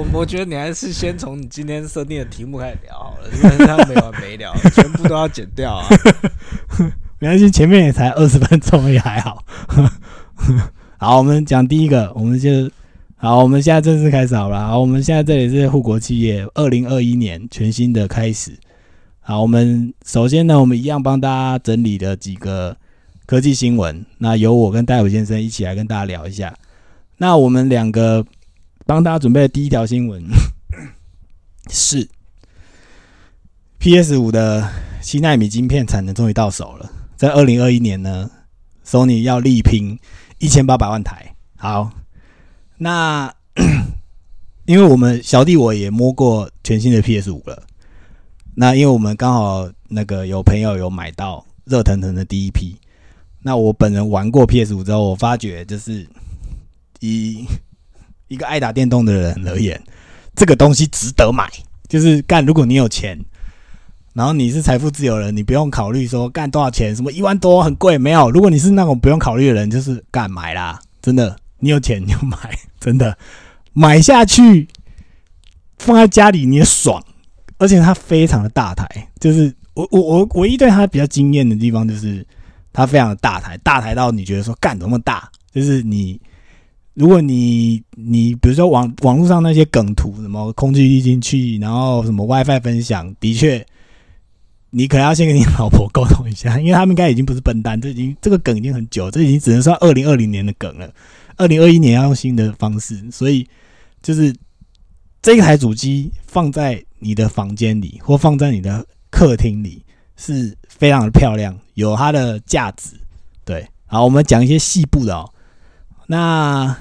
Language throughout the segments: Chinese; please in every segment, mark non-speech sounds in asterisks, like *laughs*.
我我觉得你还是先从你今天设定的题目开始聊好了，因为这样没完没了，*laughs* 全部都要剪掉啊。*laughs* 没关系，前面也才二十分钟，也还好。*laughs* 好，我们讲第一个，我们就好，我们现在正式开始好了。好，我们现在这里是护国企业，二零二一年全新的开始。好，我们首先呢，我们一样帮大家整理了几个科技新闻，那由我跟戴伟先生一起来跟大家聊一下。那我们两个帮大家准备的第一条新闻。*laughs* 是。PS 五的七纳米晶片产能终于到手了，在二零二一年呢，Sony 要力拼一千八百万台。好，那 *clears throat* 因为我们小弟我也摸过全新的 PS 五了，那因为我们刚好那个有朋友有买到热腾腾的第一批，那我本人玩过 PS 五之后，我发觉就是以一个爱打电动的人而言，这个东西值得买。就是干，如果你有钱，然后你是财富自由人，你不用考虑说干多少钱，什么一万多很贵，没有。如果你是那种不用考虑的人，就是干买啦，真的，你有钱你就买，*laughs* 真的买下去，放在家里你也爽，而且它非常的大台，就是我我我唯一对它比较惊艳的地方就是它非常的大台，大台到你觉得说干怎么大，就是你。如果你你比如说网网络上那些梗图，什么空气滤进去，然后什么 WiFi 分享，的确，你可能要先跟你老婆沟通一下，*laughs* 因为他们应该已经不是笨蛋，这已经这个梗已经很久，这已经只能算二零二零年的梗了。二零二一年要用新的方式，所以就是这一台主机放在你的房间里或放在你的客厅里是非常的漂亮，有它的价值。对，好，我们讲一些细部的哦。那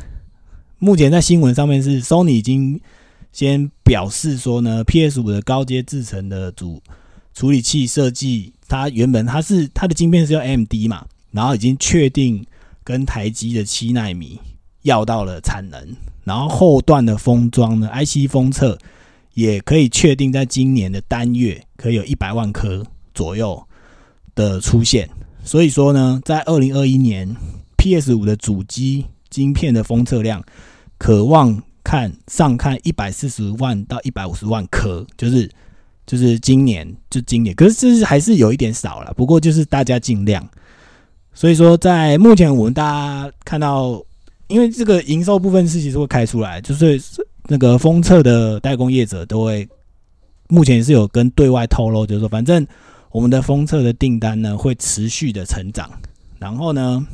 目前在新闻上面是，Sony 已经先表示说呢，PS 五的高阶制程的主处理器设计，它原本它是它的晶片是要 M D 嘛，然后已经确定跟台积的七纳米要到了产能，然后后段的封装呢，IC 封测也可以确定在今年的单月可以有一百万颗左右的出现，所以说呢，在二零二一年 PS 五的主机。晶片的封测量，渴望看上看一百四十万到一百五十万颗，就是就是今年就今年，可是这是还是有一点少了。不过就是大家尽量，所以说在目前我们大家看到，因为这个营收部分是其实会开出来，就是那个封测的代工业者都会目前是有跟对外透露，就是说反正我们的封测的订单呢会持续的成长，然后呢。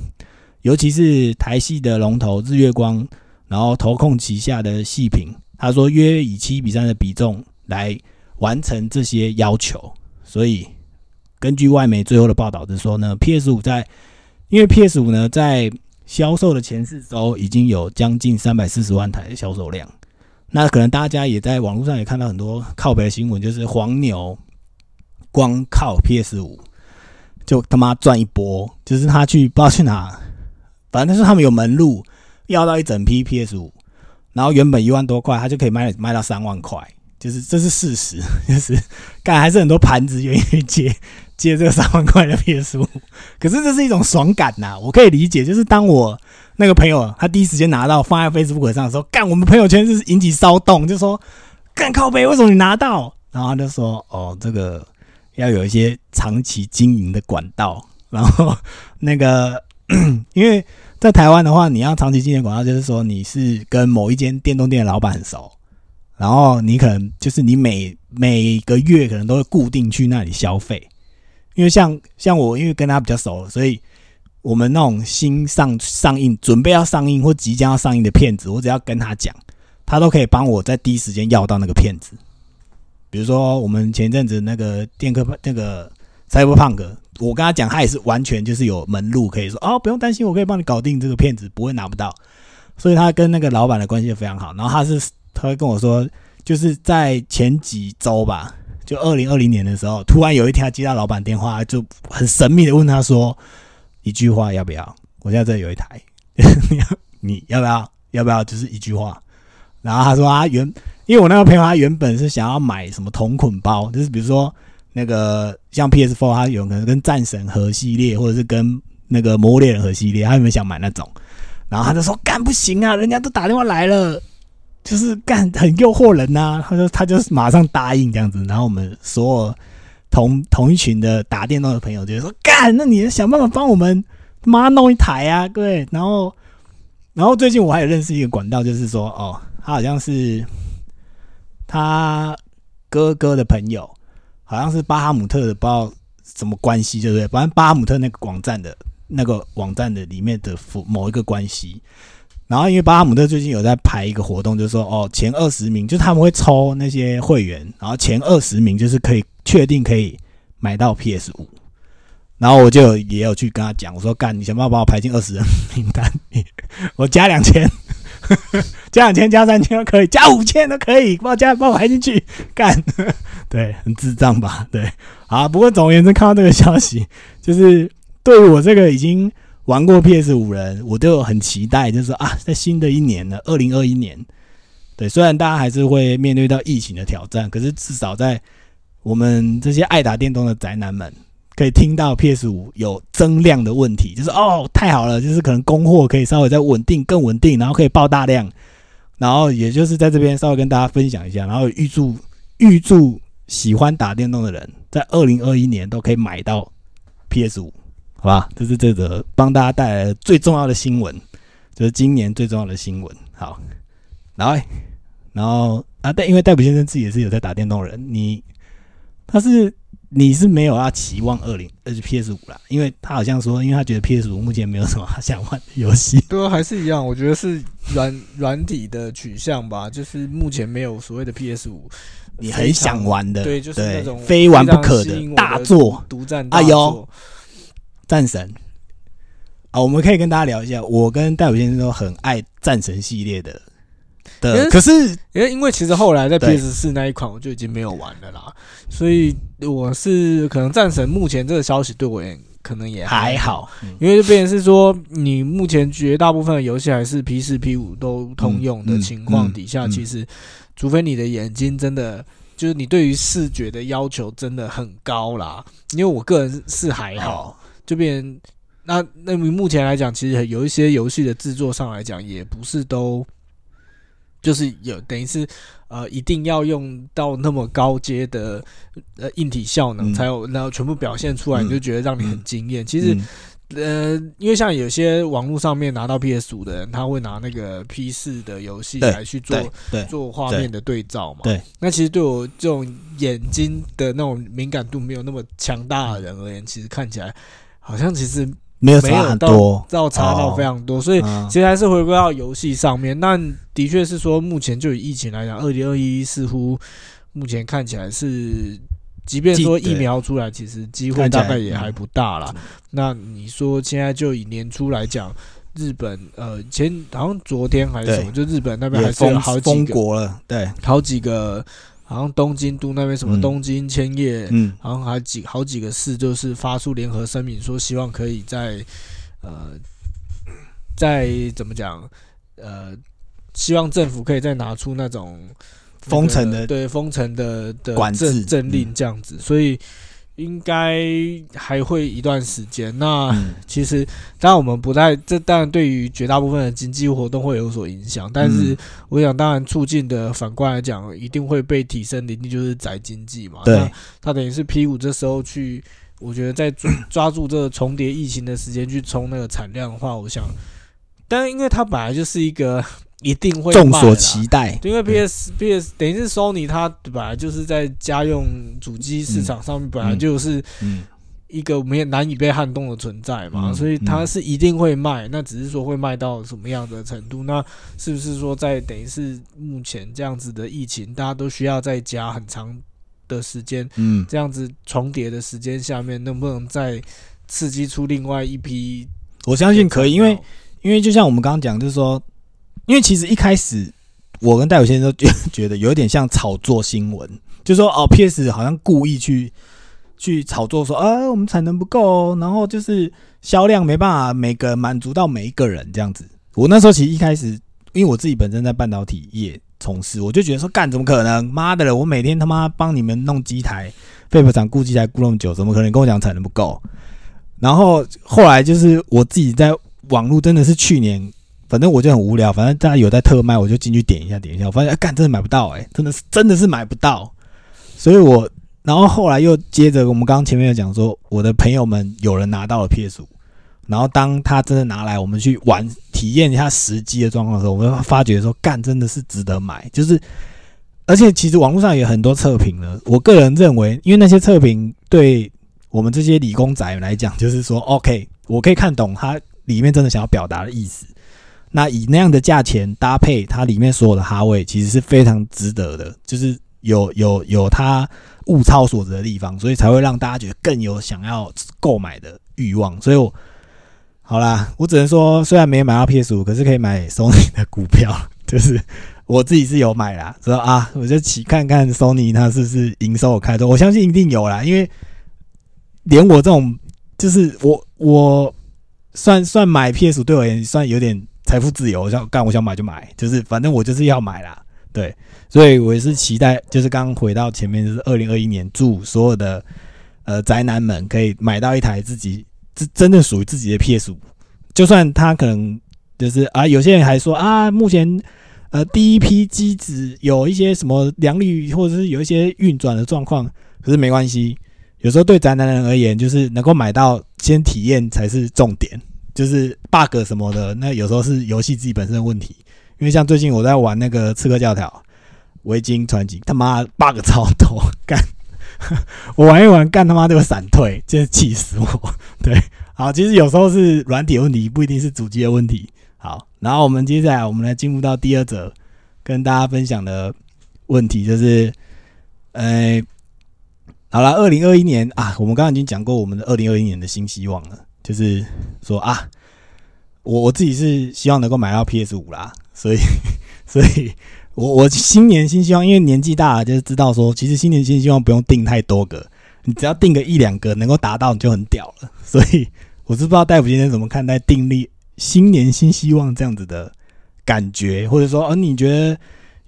尤其是台系的龙头日月光，然后投控旗下的细品，他说约以七比三的比重来完成这些要求。所以根据外媒最后的报道是说呢，PS 五在因为 PS 五呢在销售的前四周已经有将近三百四十万台的销售量。那可能大家也在网络上也看到很多靠北的新闻，就是黄牛光靠 PS 五就他妈赚一波，就是他去不知道去哪。反正是他们有门路，要到一整批 PS 五，然后原本一万多块，他就可以卖卖到三万块，就是这是事实，*laughs* 就是干还是很多盘子愿意接接这个三万块的 PS 五，可是这是一种爽感呐，我可以理解，就是当我那个朋友他第一时间拿到放在 Facebook 上的时候，干我们朋友圈是引起骚动，就说干靠背为什么你拿到？然后他就说哦，这个要有一些长期经营的管道，然后那个 *coughs* 因为。在台湾的话，你要长期经营广告，就是说你是跟某一间电动店的老板很熟，然后你可能就是你每每个月可能都会固定去那里消费，因为像像我，因为跟他比较熟，所以我们那种新上上映、准备要上映或即将要上映的片子，我只要跟他讲，他都可以帮我在第一时间要到那个片子。比如说我们前阵子那个电科那个 Cyberpunk。我跟他讲，他也是完全就是有门路，可以说哦，不用担心，我可以帮你搞定这个骗子，不会拿不到。所以他跟那个老板的关系非常好。然后他是他会跟我说，就是在前几周吧，就二零二零年的时候，突然有一天他接到老板电话，就很神秘的问他说一句话要不要？我现在这有一台，你 *laughs* 要你要不要？要不要？就是一句话。然后他说啊，原因为我那个朋友他原本是想要买什么同捆包，就是比如说。那个像 PS4，它有可能跟战神核系列，或者是跟那个魔猎人核系列，他有没有想买那种？然后他就说：“干不行啊，人家都打电话来了，就是干很诱惑人呐、他说他就是马上答应这样子，然后我们所有同同一群的打电动的朋友就说干，那你想办法帮我们妈弄一台啊，对，然后然后最近我还有认识一个管道，就是说哦，他好像是他哥哥的朋友，好像是巴哈姆特的，不知道什么关系，对不对？反正巴哈姆特那个网站的那个网站的里面的某一个关系。然后因为巴哈姆特最近有在排一个活动，就是说哦，前二十名就他们会抽那些会员，然后前二十名就是可以确定可以买到 PS 五。然后我就也有去跟他讲，我说干，你想办法把我排进二十人名单，*laughs* 我加两千，*laughs* 加两千加三千都可以，加五千都可以，帮我加帮我排进去，*laughs* 干，*laughs* 对，很智障吧？对，好，不过总而言之，看到这个消息，就是对于我这个已经玩过 PS 五人，我都有很期待，就是啊，在新的一年呢，二零二一年，对，虽然大家还是会面对到疫情的挑战，可是至少在我们这些爱打电动的宅男们。可以听到 PS 五有增量的问题，就是哦，太好了，就是可能供货可以稍微再稳定、更稳定，然后可以爆大量，然后也就是在这边稍微跟大家分享一下，然后预祝预祝喜欢打电动的人在二零二一年都可以买到 PS 五，好吧？这是这则帮大家带来最重要的新闻，就是今年最重要的新闻。好，然后然后啊，但因为戴普先生自己也是有在打电动人，你他是。你是没有要期望二零呃 PS 五啦，因为他好像说，因为他觉得 PS 五目前没有什么他想玩的游戏。对啊，还是一样，我觉得是软软体的取向吧，就是目前没有所谓的 PS 五，你很想玩的，对，就是那种非玩不可的大作独占。哎呦，战神啊，我们可以跟大家聊一下，我跟戴伟先生都很爱战神系列的。的，可是因为因为其实后来在 PS 四那一款我就已经没有玩了啦，所以我是可能战神目前这个消息对我也可能也还好，因为就变成是说你目前绝大部分的游戏还是 P 四 P 五都通用的情况底下，其实除非你的眼睛真的就是你对于视觉的要求真的很高啦，因为我个人是还好，就变那那目前来讲，其实有一些游戏的制作上来讲也不是都。就是有等于是，呃，一定要用到那么高阶的呃硬体效能才有，然后全部表现出来，你就觉得让你很惊艳。其实，呃，因为像有些网络上面拿到 PS 五的人，他会拿那个 P 四的游戏来去做做画面的对照嘛。对，那其实对我这种眼睛的那种敏感度没有那么强大的人而言，其实看起来好像其实。没有差很多，到差到非常多，所以其实还是回归到游戏上面。那的确是说，目前就以疫情来讲，二零二一似乎目前看起来是，即便说疫苗出来，其实机会大概也还不大了。那你说现在就以年初来讲，日本呃前好像昨天还是什么，就日本那边还是有好几个了，对，好几个。好像东京都那边什么东京千叶，嗯，好像还几好几个市，就是发出联合声明，说希望可以在呃，在怎么讲呃，希望政府可以再拿出那种封城的对封城的的管制。政令这样子，所以。应该还会一段时间。那其实，当然我们不在，这当然对于绝大部分的经济活动会有所影响。但是，我想当然促进的反过来讲，一定会被提升的，一定就是宅经济嘛。对，它等于是 P 五这时候去，我觉得在抓抓住这个重叠疫情的时间去冲那个产量的话，我想，但因为它本来就是一个。一定会众所期待，因为 P S P S 等于是 Sony，它本来就是在家用主机市场上面本来就是一个没有难以被撼动的存在嘛，所以它是一定会卖，那只是说会卖到什么样的程度？那是不是说在等于是目前这样子的疫情，大家都需要在家很长的时间，嗯，这样子重叠的时间下面，能不能再刺激出另外一批？我相信可以，因为因为就像我们刚刚讲，就是说。因为其实一开始，我跟戴友先生都觉得有点像炒作新闻，就说哦，PS 好像故意去去炒作说，啊，我们产能不够，然后就是销量没办法每个满足到每一个人这样子。我那时候其实一开始，因为我自己本身在半导体业从事，我就觉得说，干怎么可能？妈的了，我每天他妈帮你们弄机台，废品厂顾机台顾那么久，怎么可能跟我讲产能不够？然后后来就是我自己在网络真的是去年。反正我就很无聊，反正大家有在特卖，我就进去点一下点一下，我发现，干真的买不到，哎，真的是真的是买不到，所以我然后后来又接着我们刚刚前面有讲说，我的朋友们有人拿到了 PS 五，然后当他真的拿来我们去玩体验一下实机的状况的时候，我们发觉说干真的是值得买，就是而且其实网络上有很多测评呢，我个人认为，因为那些测评对我们这些理工仔来讲，就是说 OK，我可以看懂他里面真的想要表达的意思。那以那样的价钱搭配它里面所有的哈位，其实是非常值得的，就是有有有它物超所值的地方，所以才会让大家觉得更有想要购买的欲望。所以，我好啦，我只能说，虽然没买到 PS 五，可是可以买 Sony 的股票，就是我自己是有买啦。说啊，我就起看看 Sony 它是不是营收有开多，我相信一定有啦，因为连我这种就是我我算算买 PS 五对我而言算有点。财富自由，我想干我想买就买，就是反正我就是要买啦，对，所以我也是期待，就是刚回到前面，就是二零二一年，祝所有的呃宅男们可以买到一台自己真真正属于自己的 PS 五，就算他可能就是啊，有些人还说啊，目前呃第一批机子有一些什么良率或者是有一些运转的状况，可是没关系，有时候对宅男人而言，就是能够买到先体验才是重点。就是 bug 什么的，那有时候是游戏自己本身的问题。因为像最近我在玩那个《刺客教条：维京传奇》，他妈 bug 超多，干 *laughs* 我玩一玩，干他妈就闪退，真是气死我。*laughs* 对，好，其实有时候是软体问题，不一定是主机的问题。好，然后我们接下来我们来进入到第二则跟大家分享的问题，就是，呃，好了，二零二一年啊，我们刚刚已经讲过我们的二零二一年的新希望了。就是说啊，我我自己是希望能够买到 PS 五啦，所以，所以我我新年新希望，因为年纪大了，就是知道说，其实新年新希望不用定太多个，你只要定个一两个能够达到，你就很屌了。所以我是不知道大夫今天怎么看待定立新年新希望这样子的感觉，或者说，呃，你觉得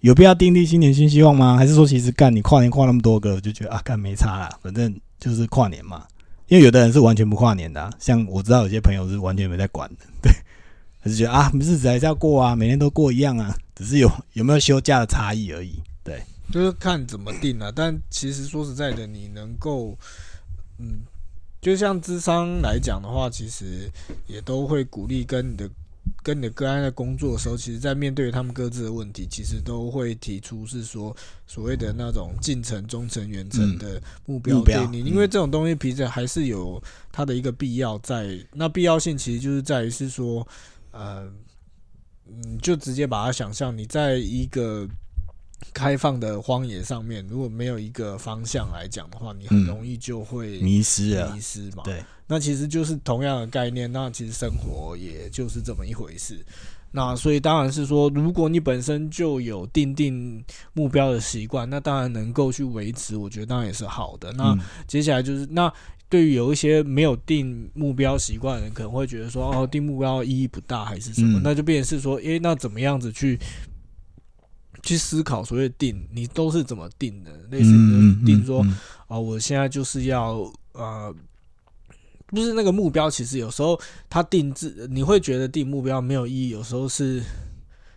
有必要定立新年新希望吗？还是说，其实干你跨年跨那么多个，就觉得啊，干没差啦，反正就是跨年嘛。因为有的人是完全不跨年的，像我知道有些朋友是完全没在管的，*laughs* 对，还是觉得啊，日子还是要过啊，每天都过一样啊，只是有有没有休假的差异而已，对，就是看怎么定了。但其实说实在的，你能够，嗯，就像智商来讲的话，其实也都会鼓励跟你的。跟你的个案在工作的时候，其实，在面对他们各自的问题，其实都会提出是说所谓的那种近程、中程、远程的目标给你，因为这种东西，其实还是有它的一个必要在。那必要性其实就是在于是说，呃，你，就直接把它想象你在一个。开放的荒野上面，如果没有一个方向来讲的话，你很容易就会迷失啊，迷失嘛。对，那其实就是同样的概念。那其实生活也就是这么一回事。那所以当然是说，如果你本身就有定定目标的习惯，那当然能够去维持，我觉得当然也是好的。那接下来就是，那对于有一些没有定目标习惯的人，可能会觉得说，哦，定目标意义不大，还是什么？那就变成是说，诶，那怎么样子去？去思考所谓定，你都是怎么定的？类似定说，啊，我现在就是要呃，不是那个目标。其实有时候他定制，你会觉得定目标没有意义。有时候是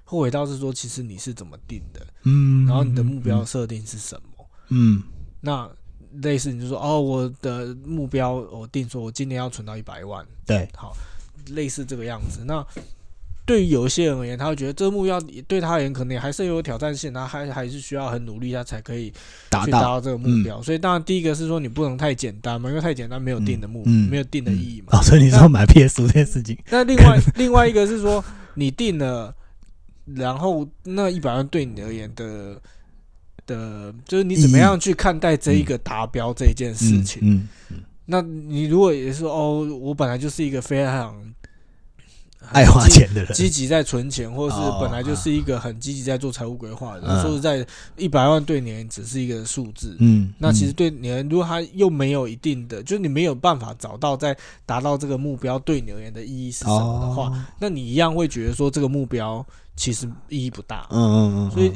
后悔到是说，其实你是怎么定的？嗯，然后你的目标设定是什么？嗯，那类似你就说，哦，我的目标我定说，我今年要存到一百万。对，好，类似这个样子。那对于有一些人而言，他会觉得这个目标对他而言可能还是有挑战性，他还还是需要很努力，他才可以达到这个目标。所以当然第一个是说你不能太简单嘛，因为太简单没有定的目，没有定的意义嘛。哦，所以你说买 PS 这件事情。那另外另外一个是说你定了，然后那一百万对你而言的的，就是你怎么样去看待这一个达标这一件事情？嗯嗯。那你如果也是说哦，我本来就是一个非常。爱花钱的人，积极在存钱，或者是本来就是一个很积极在做财务规划的。说实在，一百万对你只是一个数字。嗯，那其实对你，如果他又没有一定的，就是你没有办法找到在达到这个目标对你而言的意义是什么的话，那你一样会觉得说这个目标其实意义不大。嗯嗯嗯，所以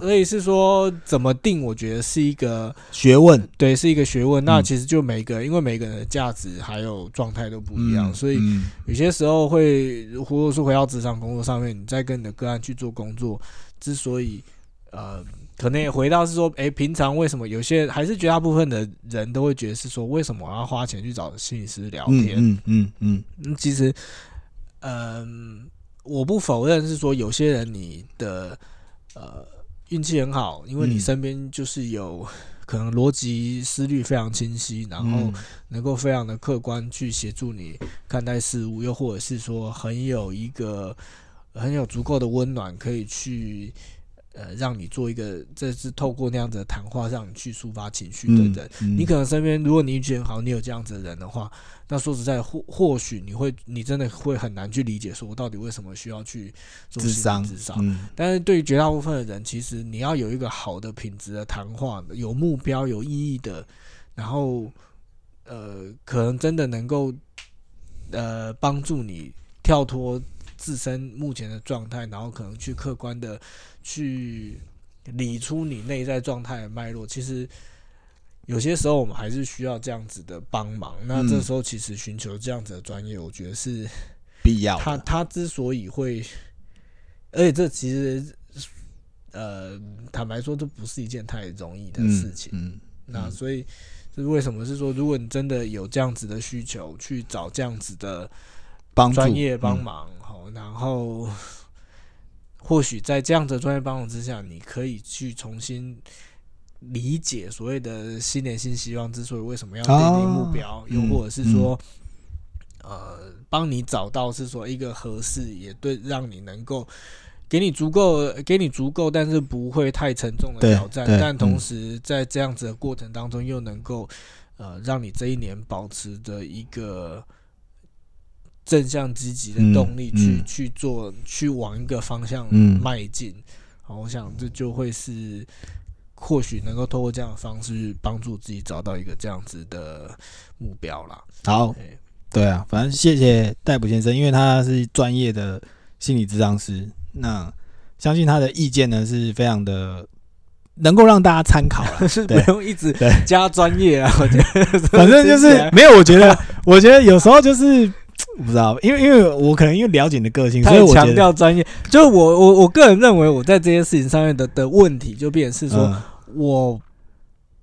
所以是说怎么定，我觉得是一个学问对，是一个学问。那嗯其实就每个，因为每个人的价值还有状态都不一样，嗯所以嗯有些时候会，或者说回到职场工作上面，你再跟你的个案去做工作，之所以呃，可能也回到是说，诶，平常为什么有些还是绝大部分的人都会觉得是说，为什么我要花钱去找心理师聊天？嗯嗯嗯嗯，其实，嗯、我不否认是说有些人你的呃运气很好，因为你嗯。身边就是有可能逻辑思虑非常清晰，然后嗯。能够非常的客观去协助你看待事物，又或者是说很有一个很有足够的温暖，可以去呃让你做一个，这是透过那样子的谈话让你去抒发情绪的人。嗯你可能身边，如果你运气很好，你有这样子的人的话，那说实在，或或许你会，你真的会很难去理解，说我到底为什么需要去做智商智商。嗯但是对于绝大部分的人，其实你要有一个好的品质的谈话，有目标、有意义的，然后呃，可能真的能够呃帮助你跳脱自身目前的状态，然后可能去客观的去理出你内在状态的脉络。其实有些时候我们还是需要这样子的帮忙。那嗯这时候其实寻求这样子的专业，我觉得是必要的他他之所以会，而且这其实呃，坦白说，这不是一件太容易的事情。嗯那所以，这是为什么是说，如果你真的有这样子的需求，去找这样子的帮助专业帮嗯忙，好、然后或许在这样的专业帮忙之下，你可以去重新。理解所谓的新年新希望之所以为什么要定定目标，哦又或者是说，呃，帮你找到是说一个合适，也对，让你能够给你足够，给你足够，但是不会太沉重的挑战，但同嗯时在这样子的过程当中，又能够呃，让你这一年保持着一个正向积极的嗯动力去、嗯去做，去往一个方向嗯迈进。好，我想这就会是。或许能够透过这样的方式帮助自己找到一个这样子的目标啦。好对，啊，反正谢谢戴普先生，因为他是专业的心理咨商师，那相信他的意见呢是非常的能够让大家参考啦。*laughs* 是不用一直对加专业啊，我觉得 *laughs* 反正就是 *laughs* 没有，我觉得，我觉得有时候就是我不知道，因为因为我可能因为了解你的个性，所以我觉得调专业。就是我我我个人认为，我在这些事情上面的的问题，就变成是说、嗯我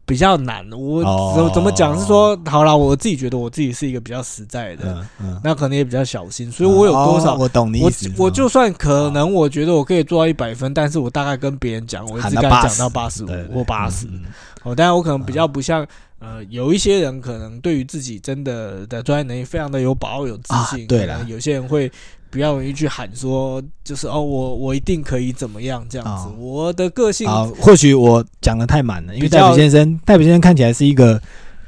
比较难。我哦怎么怎么讲是说，好啦，我自己觉得我自己是一个比较实在的，嗯嗯，那可能也比较小心，所以我有多少。哦我懂你我意思，我嗯就算可能我觉得我可以做到一百分，但是我大概跟别人讲，我一直跟他讲到八十五或八十，哦，当然我可能比较不像呃，有一些人可能对于自己真的的专业能力非常的有把握、有自信。啊对啦可能有些人会比较容易去喊说，就是哦，我我一定可以怎么样这样子。哦我的个性好，或许我讲的太满了，因为戴普先生，戴普先生看起来是一个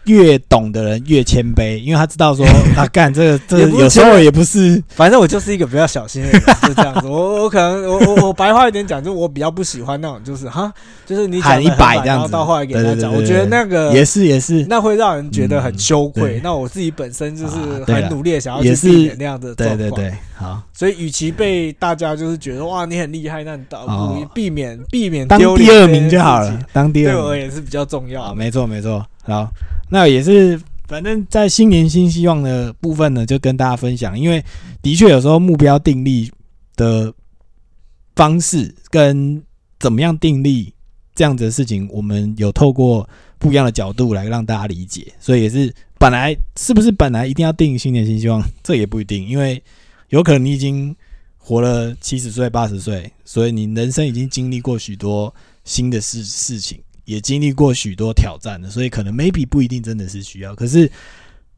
越懂的人越谦卑，因为他知道说 *laughs* 啊，干这个这有时候也不是反正我就是一个比较小心的人，就这样子。*laughs* 我我可能我我我白话一点讲，就我比较不喜欢那种，就是哈，就是你讲喊一百这样满然后子到后来给他讲，我觉得那个也是也是，那会让人觉得很羞愧。嗯那我自己本身就是很努力的想要去也是避免那样的状况。对对对，好，所以，与其被大家就是觉得哇你很厉害，那你倒不如哦避免避免当丢第二名就好了，当第对我而二名。言是比较重要。没错没错。好，那也是，反正在新年新希望的部分呢，就跟大家分享，因为的确有时候目标定立的方式跟怎么样定立这样子的事情，我们有透过不一样的角度来让大家理解，所以也是本来是不是本来一定要定新年新希望，这也不一定，因为有可能你已经活了七十岁、八十岁，所以你人生已经经历过许多新的事事情，也经历过许多挑战的，所以可能 maybe 不一定真的是需要。可是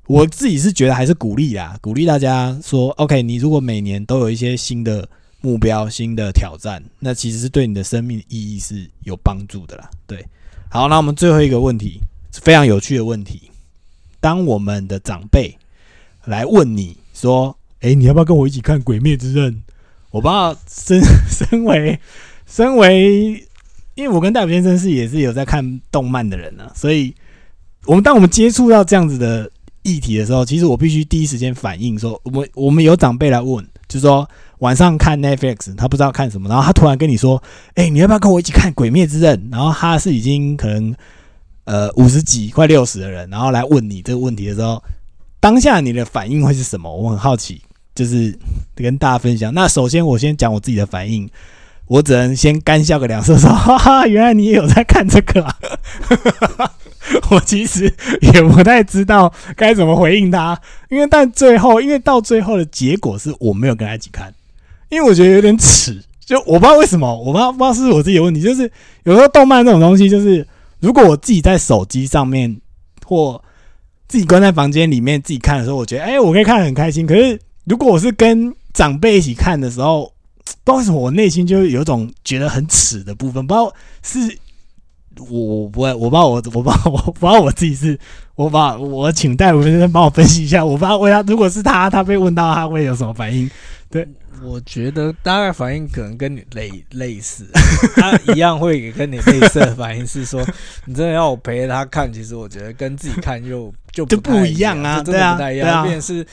我自己是觉得还是鼓励啦，鼓励大家说，OK，你如果每年都有一些新的目标、新的挑战，那其实是对你的生命意义是有帮助的啦。对，好，那我们最后一个问题非常有趣的问题，当我们的长辈来问你说，诶，你要不要跟我一起看《鬼灭之刃》？我不知道身身为 *laughs* 身为，因为我跟戴普先生是也是有在看动漫的人呢、所以我们当我们接触到这样子的议题的时候，其实我必须第一时间反应说，我们我们有长辈来问，就说晚上看 Netflix，他不知道看什么，然后他突然跟你说：“哎、你要不要跟我一起看《鬼灭之刃》？”然后他是已经可能呃五十几快六十的人，然后来问你这个问题的时候，当下你的反应会是什么？我很好奇，就是跟大家分享。那首先我先讲我自己的反应，我只能先干笑个两声，说：“ *laughs* 哈哈，原来你也有在看这个啊！” *laughs* 我其实也不太知道该怎么回应他，因为但最后，因为到最后的结果是我没有跟他一起看，因为我觉得有点耻，就我不知道为什么，我不知道不知道是我自己的问题，就是有时候动漫这种东西，就是如果我自己在手机上面或自己关在房间里面自己看的时候，我觉得哎、我可以看得很开心。可是如果我是跟长辈一起看的时候，不知道为什么我内心就有一种觉得很耻的部分，不知道是。我我不会，我不知道我我不知道我不知道我自己是，我把我请戴文先帮我分析一下，我不知道为他如果是他，他被问到他会有什么反应？*laughs* 对我觉得大概反应可能跟你类类似，他一样会跟你类似的反应是说，你真的要我陪着他看，其实我觉得跟自己看又就 *laughs* 就不一一样啊对啊的不太一对啊样，变成是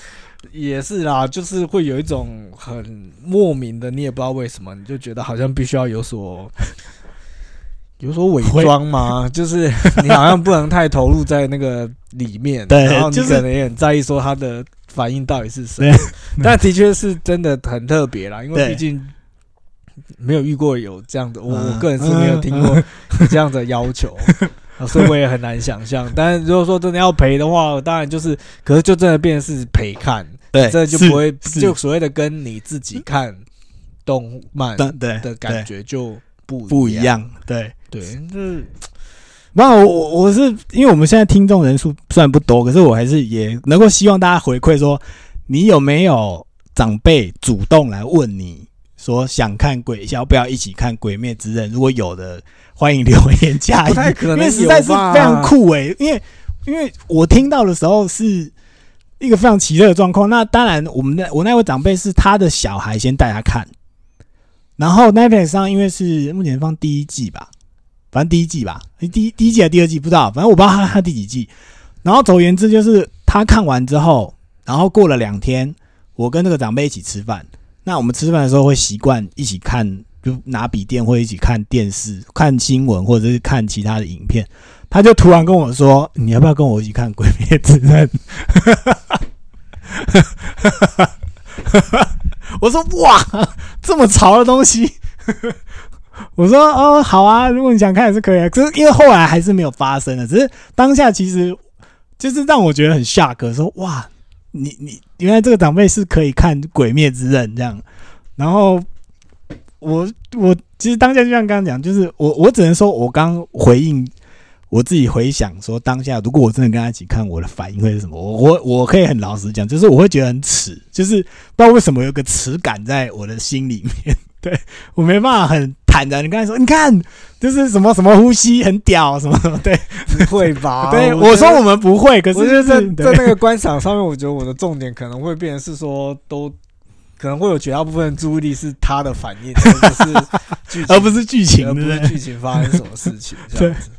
也是啦，就是会有一种很莫名的，你也不知道为什么，你就觉得好像必须要有所。*laughs* 有所伪装嘛？*laughs* 就是你好像不能太投入在那个里面，对然后你可能也很在意说他的反应到底是什么。*laughs* 但的确是真的很特别啦，因为毕竟没有遇过有这样的，我嗯我个人是没有听过这样的要求，啊所以我也很难想象。但是如果说真的要陪的话，当然就是，可是就真的变成是陪看，对，这就不会就所谓的跟你自己看动漫对对的感觉就不不一样。样，对。对，这那我我我是因为我们现在听众人数虽然不多，可是我还是也能够希望大家回馈说，你有没有长辈主动来问你说想看鬼，要不要一起看《鬼灭之刃》？如果有的，欢迎留言加一，不太可能因为实在是非常酷诶、因为因为我听到的时候是一个非常奇特的状况。那当然，我们的我那位长辈是他的小孩先带他看，然后 Netflix 上因为是目前放第一季吧，反正第一季吧，第一第一季还是第二季不知道，反正我不知道他他第几季。然后总而言之，就是他看完之后，然后过了两天，我跟那个长辈一起吃饭。那我们吃饭的时候会习惯一起看，就拿笔电或一起看电视、看新闻，或者是看其他的影片。他就突然跟我说：“你要不要跟我一起看《鬼灭之刃》？” *laughs* 我说：“哇，这么潮的东西！”我说：“哦，好啊，如果你想看也是可以啊。”可是因为后来还是没有发生的，只是当下其实就是让我觉得很 shock，说：“哇，你你原来这个长辈是可以看《鬼灭之刃》这样。”然后我我其实当下就像刚刚讲，就是我我只能说我刚回应我自己回想说，当下如果我真的跟他一起看，我的反应会是什么？我我我可以很老实讲，就是我会觉得很耻，就是不知道为什么有个耻感在我的心里面，*laughs* 对我没办法很坦然。你刚才说，你看，就是什么什么呼吸很屌，什么什么，*laughs* 对不会吧？*laughs* 对，我我说我们不会，可是就是在那个观赏上面，我觉得我的重点可能会变成是说，都可能会有绝大部分的注意力是他的反应，而不是剧情，*laughs* 而不是剧情，而不？是剧情发生什么事情这样子。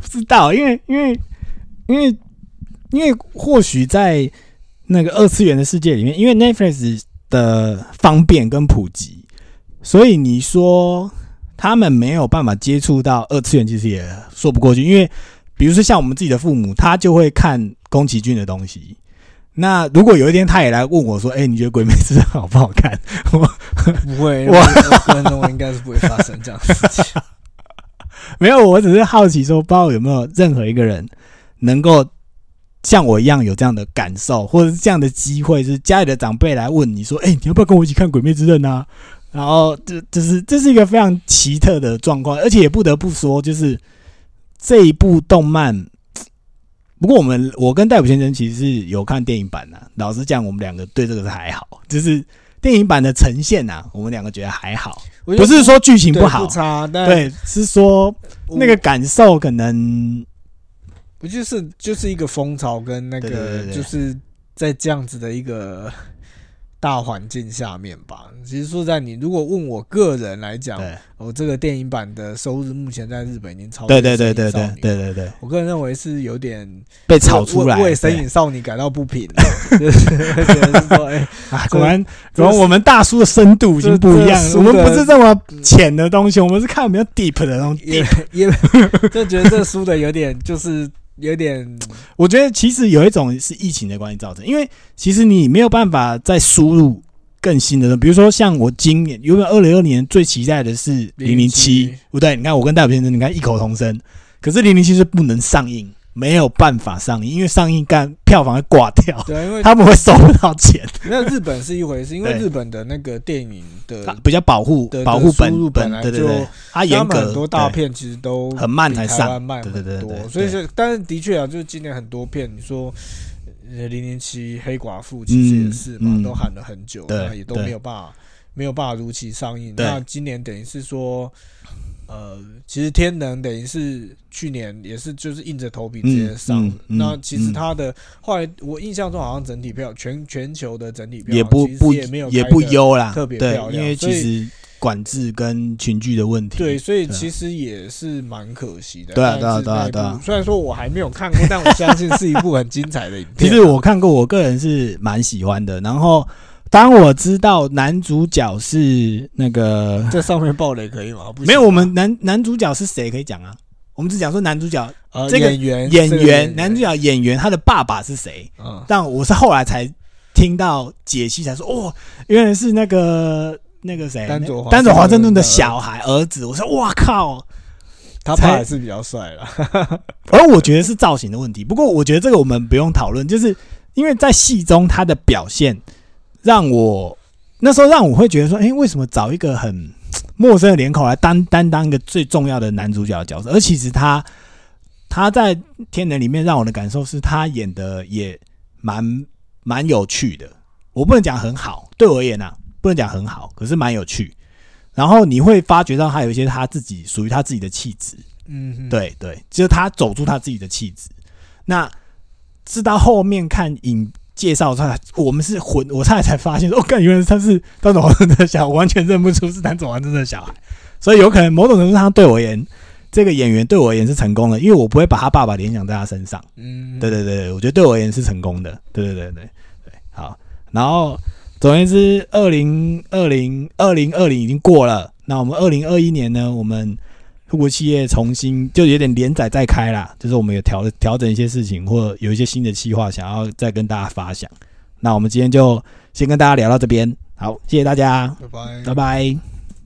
不知道，因为因为因为因为或许在那个二次元的世界里面，因为 Netflix 的方便跟普及，所以你说他们没有办法接触到二次元，其实也说不过去。因为比如说像我们自己的父母，他就会看宫崎骏的东西。那如果有一天他也来问我说：“哎、你觉得《鬼灭之刃》好不好看？”我 *laughs* 不会，我应该是不会发生这样的事情。*laughs* 没有，我只是好奇说，不知道有没有任何一个人能够像我一样有这样的感受，或者是这样的机会，就是家里的长辈来问你说：“哎、你要不要跟我一起看《鬼灭之刃》啊？”然后这这是这是一个非常奇特的状况，而且也不得不说，就是这一部动漫。不过我们我跟戴普先生其实是有看电影版的、老实讲，我们两个对这个是还好，就是电影版的呈现呐、我们两个觉得还好，不是说剧情不好，对，是说那个感受可能不就是就是一个风潮跟那个就是在这样子的一个大环境下面吧。其实说在你如果问我个人来讲，对。我这个电影版的收入目前在日本已经超对对对对对对对对，我个人认为是有点被炒出来，为为神隐少女感到不平，*laughs* 就是觉得是说，哎、啊，*laughs* 果然然我们大叔的深度已经不一样了，我们不是这么浅的东西，我们是看比较 deep 的东西。也也 *laughs* 就觉得这输的有点就是有点我觉得其实有一种是疫情的关系造成，因为其实你没有办法再输入更新的比如说像我今年，因为二零二年最期待的是零零七007，不对？你看我跟戴普先生，你看异口同声，可是零零七是不能上映，没有办法上映，因为上映干票房会挂掉，对啊，因为他们会收不到钱，那日本是一回事，因为日本的那个电影的比较保护保护本本，来就对对。对，他严格很多大片其实都很慢才上湾慢很对对对对对多，所以是，但是的确啊，就是今年很多片，你说呃零零七、黑寡妇其实也是嘛，嗯嗯。都喊了很久，也都没有办法没有办法如期上映。那今年等于是说，呃，其实天能等于是去年也是就是硬着头皮直接上了。嗯嗯那其实嗯它的后来我印象中好像整体票全全球的整体票也不不也没有也不优啦，特别漂，亮因为其实管制跟群聚的问题，对，所以其实也是蛮可惜的。对啊对啊对啊对啊虽然说我还没有看过，但我相信是一部很精彩的影片。*laughs* 其实我看过，我个人是蛮喜欢的。然后当我知道男主角是那个这上面爆雷可以吗？不行没有，我们男男主角是谁可以讲啊？我们只讲说男主角呃这个演员演员，男主角演员他的爸爸是谁？嗯但我是后来才听到解析，才说哦，原来是那个那个谁，丹佐华丹佐华盛顿的小孩儿子。我说哇靠！他才爸还是比较帅了。*laughs* 而我觉得是造型的问题。不过我觉得这个我们不用讨论，就是因为在戏中他的表现让我那时候让我会觉得说，诶，为什么找一个很 *tsk* 陌生的脸孔来担担当一个最重要的男主角的角色？而其实他他在《天能》里面让我的感受是他演的也蛮蛮有趣的。我不能讲很好，对我而言啊，不能讲很好，可是蛮有趣。然后你会发觉到他有一些他自己属于他自己的气质，嗯，对对，就是他走出他自己的气质。那是到后面看影介绍他，我们是混，我才才发现说，哦，干，原来他是单总华真的小孩，我完全认不出是单总华真的小孩。*laughs* 所以有可能某种程度上对我而言，这个演员对我而言是成功的，因为我不会把他爸爸联想在他身上。嗯，对对对，对我觉得对我而言是成功的。对对对对对，好。然后总而言之，二零二零二零二零已经过了，那我们二零二一年呢，我们富国企业重新就有点连载再开啦，就是我们有调调整一些事情，或有一些新的计划想要再跟大家发想。那我们今天就先跟大家聊到这边，好，谢谢大家，拜拜拜拜。